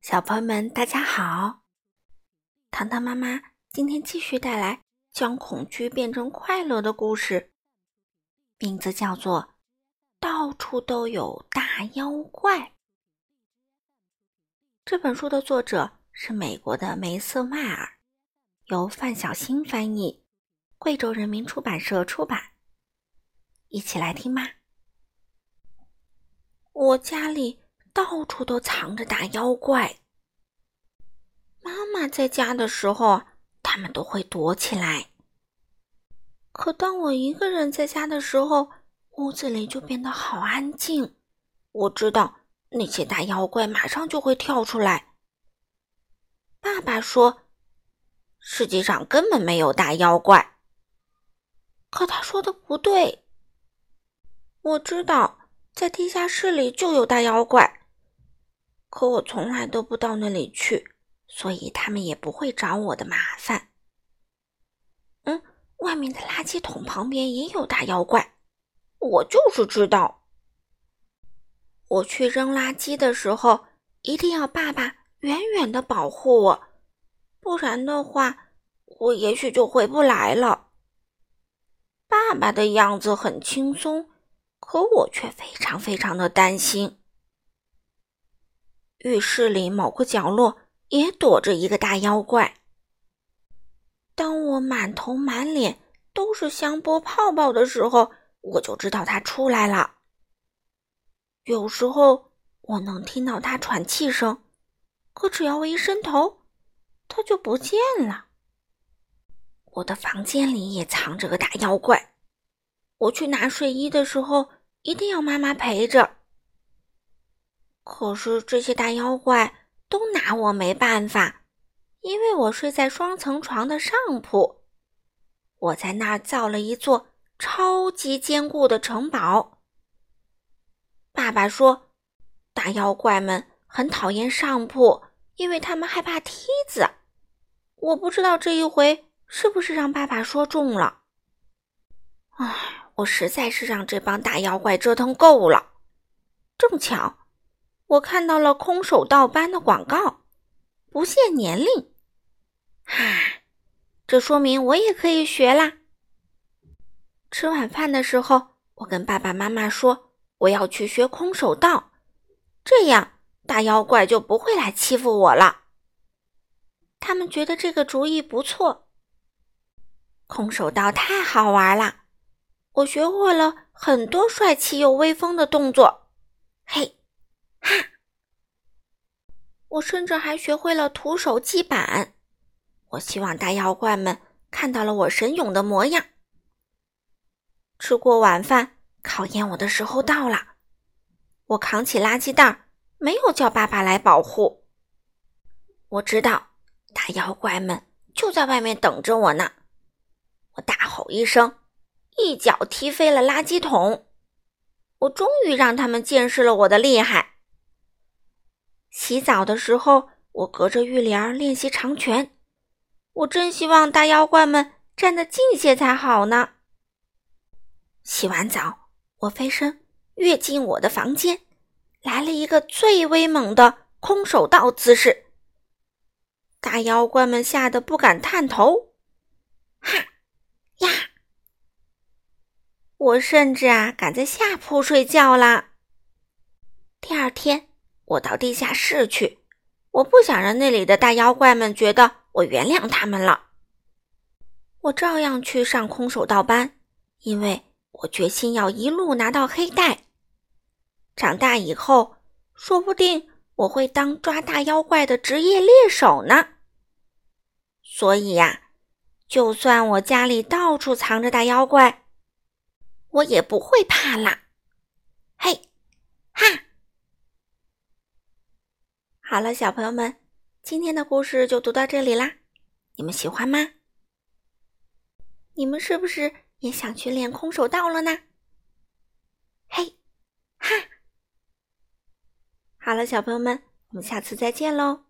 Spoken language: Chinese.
小朋友们，大家好！糖糖妈妈今天继续带来将恐惧变成快乐的故事，名字叫做《到处都有大妖怪》。这本书的作者是美国的梅瑟迈尔，由范小新翻译，贵州人民出版社出版。一起来听吧。我家里。到处都藏着大妖怪。妈妈在家的时候，他们都会躲起来。可当我一个人在家的时候，屋子里就变得好安静。我知道那些大妖怪马上就会跳出来。爸爸说：“世界上根本没有大妖怪。”可他说的不对。我知道，在地下室里就有大妖怪。可我从来都不到那里去，所以他们也不会找我的麻烦。嗯，外面的垃圾桶旁边也有大妖怪，我就是知道。我去扔垃圾的时候，一定要爸爸远远的保护我，不然的话，我也许就回不来了。爸爸的样子很轻松，可我却非常非常的担心。浴室里某个角落也躲着一个大妖怪。当我满头满脸都是香波泡泡的时候，我就知道他出来了。有时候我能听到他喘气声，可只要我一伸头，他就不见了。我的房间里也藏着个大妖怪。我去拿睡衣的时候，一定要妈妈陪着。可是这些大妖怪都拿我没办法，因为我睡在双层床的上铺。我在那儿造了一座超级坚固的城堡。爸爸说，大妖怪们很讨厌上铺，因为他们害怕梯子。我不知道这一回是不是让爸爸说中了。唉，我实在是让这帮大妖怪折腾够了。正巧。我看到了空手道班的广告，不限年龄。哈，这说明我也可以学啦。吃晚饭的时候，我跟爸爸妈妈说我要去学空手道，这样大妖怪就不会来欺负我了。他们觉得这个主意不错。空手道太好玩了，我学会了很多帅气又威风的动作。嘿。哈！我甚至还学会了徒手击板。我希望大妖怪们看到了我神勇的模样。吃过晚饭，考验我的时候到了。我扛起垃圾袋，没有叫爸爸来保护。我知道大妖怪们就在外面等着我呢。我大吼一声，一脚踢飞了垃圾桶。我终于让他们见识了我的厉害。洗澡的时候，我隔着浴帘练习长拳。我真希望大妖怪们站得近些才好呢。洗完澡，我飞身跃进我的房间，来了一个最威猛的空手道姿势。大妖怪们吓得不敢探头。哈呀！我甚至啊，敢在下铺睡觉啦。第二天。我到地下室去，我不想让那里的大妖怪们觉得我原谅他们了。我照样去上空手道班，因为我决心要一路拿到黑带。长大以后，说不定我会当抓大妖怪的职业猎手呢。所以呀，就算我家里到处藏着大妖怪，我也不会怕啦。嘿，哈！好了，小朋友们，今天的故事就读到这里啦。你们喜欢吗？你们是不是也想去练空手道了呢？嘿，哈！好了，小朋友们，我们下次再见喽。